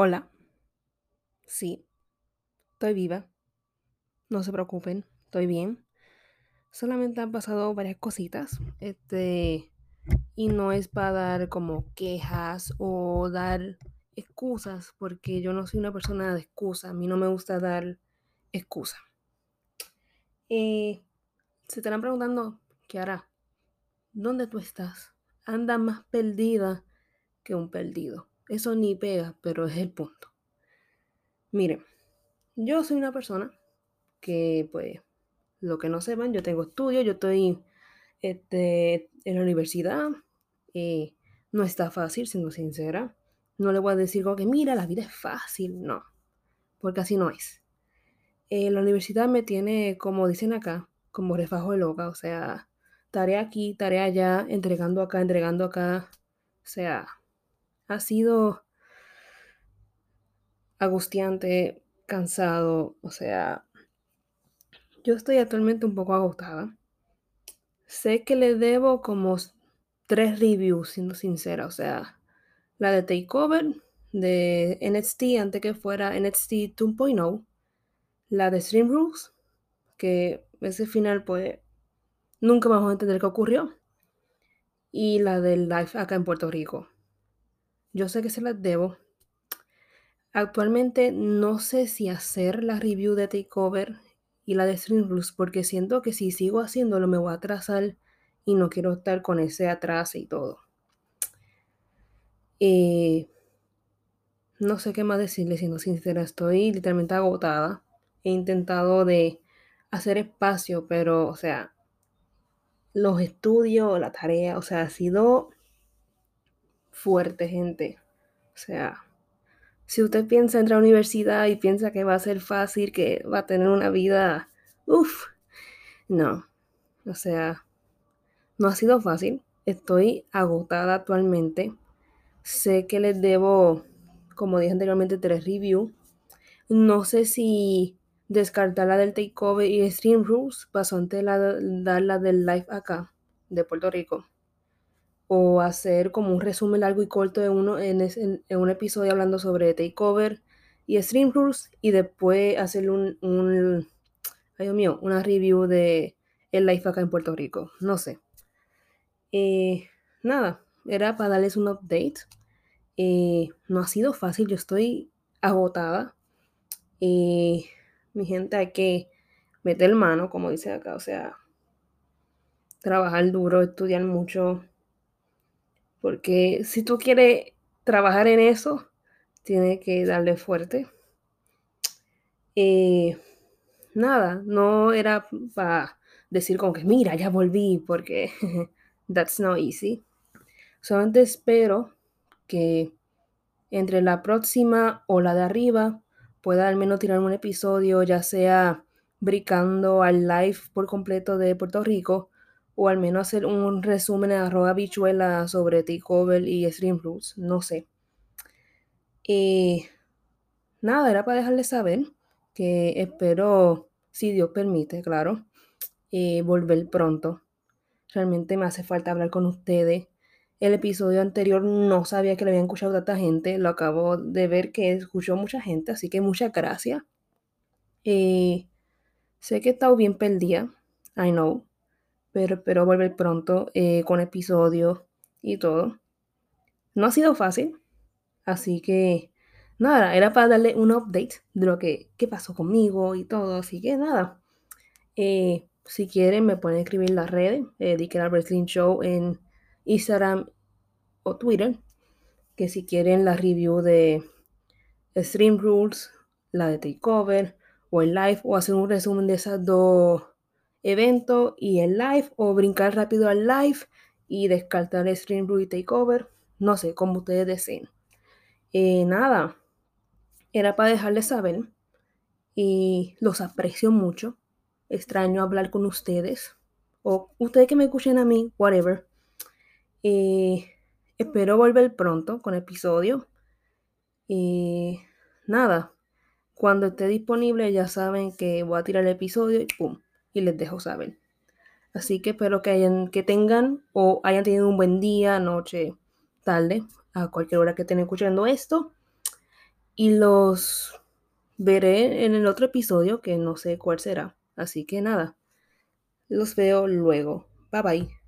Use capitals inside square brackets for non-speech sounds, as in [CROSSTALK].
Hola. Sí, estoy viva. No se preocupen, estoy bien. Solamente han pasado varias cositas. Este, y no es para dar como quejas o dar excusas, porque yo no soy una persona de excusa. A mí no me gusta dar excusa. Eh, se estarán preguntando, ¿qué hará? ¿Dónde tú estás? Anda más perdida que un perdido. Eso ni pega, pero es el punto. Miren, yo soy una persona que, pues, lo que no sepan, yo tengo estudios, yo estoy este, en la universidad. Eh, no está fácil, siendo sincera. No le voy a decir como que, mira, la vida es fácil. No, porque así no es. Eh, la universidad me tiene, como dicen acá, como refajo de loca. O sea, tarea aquí, tarea allá, entregando acá, entregando acá. O sea, ha sido angustiante, cansado, o sea, yo estoy actualmente un poco agotada. Sé que le debo como tres reviews, siendo sincera, o sea, la de Takeover, de NXT antes que fuera NXT 2.0, la de Stream Rules, que ese final pues nunca vamos a entender qué ocurrió, y la del live acá en Puerto Rico. Yo sé que se las debo, Actualmente no sé si hacer la review de Takeover y la de Stream Rules porque siento que si sigo haciéndolo me voy a atrasar y no quiero estar con ese atraso y todo. Eh, no sé qué más decirle, siendo sincera, estoy literalmente agotada. He intentado de hacer espacio, pero, o sea, los estudios, la tarea, o sea, ha sido fuerte, gente. O sea, si usted piensa entrar a la universidad y piensa que va a ser fácil, que va a tener una vida, uff, no. O sea, no ha sido fácil. Estoy agotada actualmente. Sé que les debo, como dije anteriormente, tres reviews. No sé si descartar la del takeover y Stream Rules pasó antes de dar la del live acá, de Puerto Rico o hacer como un resumen largo y corto de uno en, un episodio hablando sobre Takeover y Stream Rules y después hacer un, un ay Dios mío, una review de el life acá en Puerto Rico. No sé. Eh, nada, era para darles un update. Eh, no ha sido fácil, yo estoy agotada. Eh, mi gente, hay que meter mano, como dice acá, o sea, trabajar duro, estudiar mucho, porque si tú quieres trabajar en eso, tienes que darle fuerte. Eh, nada, no era para decir como que mira, ya volví, porque [LAUGHS] that's not easy. Solamente espero que entre la próxima o la de arriba pueda al menos tirar un episodio, ya sea brincando al live por completo de Puerto Rico o al menos hacer un resumen de arroba bichuela sobre Takeover y Stream Rules, no sé. Y nada, era para dejarles saber que espero, si Dios permite, claro, eh, volver pronto. Realmente me hace falta hablar con ustedes. El episodio anterior no sabía que lo habían escuchado tanta gente. Lo acabo de ver que escuchó mucha gente, así que muchas gracias. Eh, sé que he estado bien perdida, I know pero volver pronto eh, con episodios y todo. No ha sido fácil, así que nada, era para darle un update de lo que pasó conmigo y todo, así que nada. Eh, si quieren me pueden escribir en las redes, eh, Wrestling Show en Instagram o Twitter, que si quieren la review de Stream Rules, la de Takeover o el live o hacer un resumen de esas dos evento y el live o brincar rápido al live y descartar el stream blue y takeover. No sé, como ustedes deseen. Eh, nada, era para dejarles saber y los aprecio mucho. Extraño hablar con ustedes o ustedes que me escuchen a mí, whatever. Eh, espero volver pronto con episodio. Y nada, cuando esté disponible ya saben que voy a tirar el episodio y pum, y les dejo saber. Así que espero que, hayan, que tengan o hayan tenido un buen día, noche, tarde, a cualquier hora que estén escuchando esto. y los veré en el otro episodio que no sé cuál será. Así que nada, los veo luego. Bye bye.